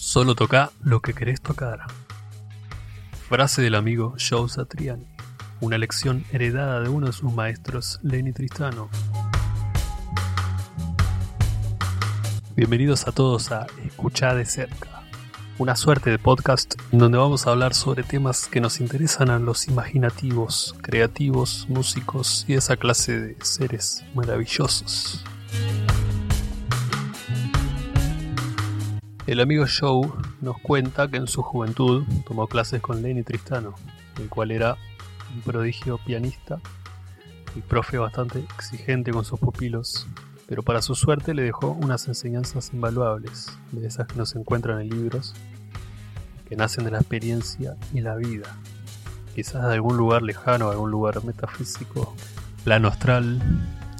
Solo toca lo que querés tocar. Frase del amigo Joe Satriani. Una lección heredada de uno de sus maestros, Lenny Tristano. Bienvenidos a todos a Escuchar de cerca, una suerte de podcast donde vamos a hablar sobre temas que nos interesan a los imaginativos, creativos, músicos y esa clase de seres maravillosos. El amigo Joe nos cuenta que en su juventud tomó clases con Lenny Tristano, el cual era un prodigio pianista y profe bastante exigente con sus pupilos, pero para su suerte le dejó unas enseñanzas invaluables, de esas que no se encuentran en libros, que nacen de la experiencia y la vida, quizás de algún lugar lejano, algún lugar metafísico, plano astral,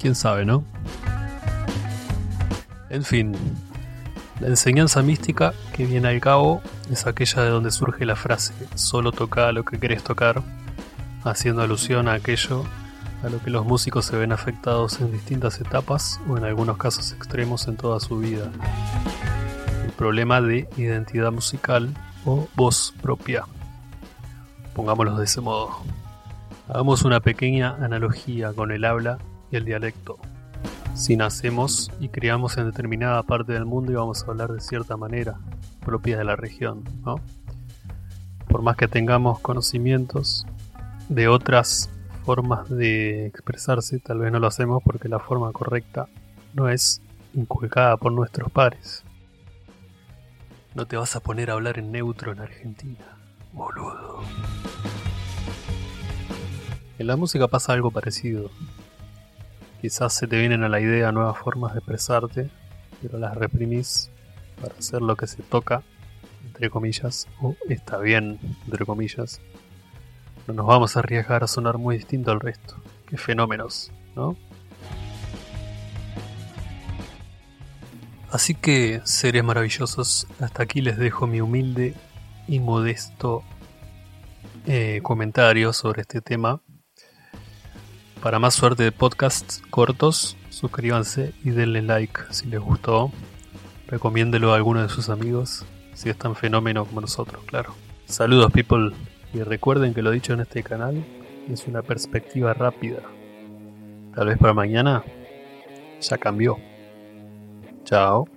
quién sabe, ¿no? En fin, la enseñanza mística que viene al cabo es aquella de donde surge la frase solo toca lo que querés tocar, haciendo alusión a aquello a lo que los músicos se ven afectados en distintas etapas o en algunos casos extremos en toda su vida. El problema de identidad musical o voz propia. Pongámoslo de ese modo. Hagamos una pequeña analogía con el habla y el dialecto. Si nacemos y criamos en determinada parte del mundo y vamos a hablar de cierta manera propia de la región, ¿no? Por más que tengamos conocimientos de otras formas de expresarse, tal vez no lo hacemos porque la forma correcta no es inculcada por nuestros padres. No te vas a poner a hablar en neutro en Argentina, boludo. En la música pasa algo parecido. Quizás se te vienen a la idea nuevas formas de expresarte, pero las reprimís para hacer lo que se toca, entre comillas, o está bien, entre comillas. No nos vamos a arriesgar a sonar muy distinto al resto. Qué fenómenos, ¿no? Así que, seres maravillosos, hasta aquí les dejo mi humilde y modesto eh, comentario sobre este tema. Para más suerte de podcasts cortos, suscríbanse y denle like si les gustó. Recomiéndelo a alguno de sus amigos, si es tan fenómeno como nosotros, claro. Saludos people, y recuerden que lo dicho en este canal es una perspectiva rápida. Tal vez para mañana ya cambió. Chao.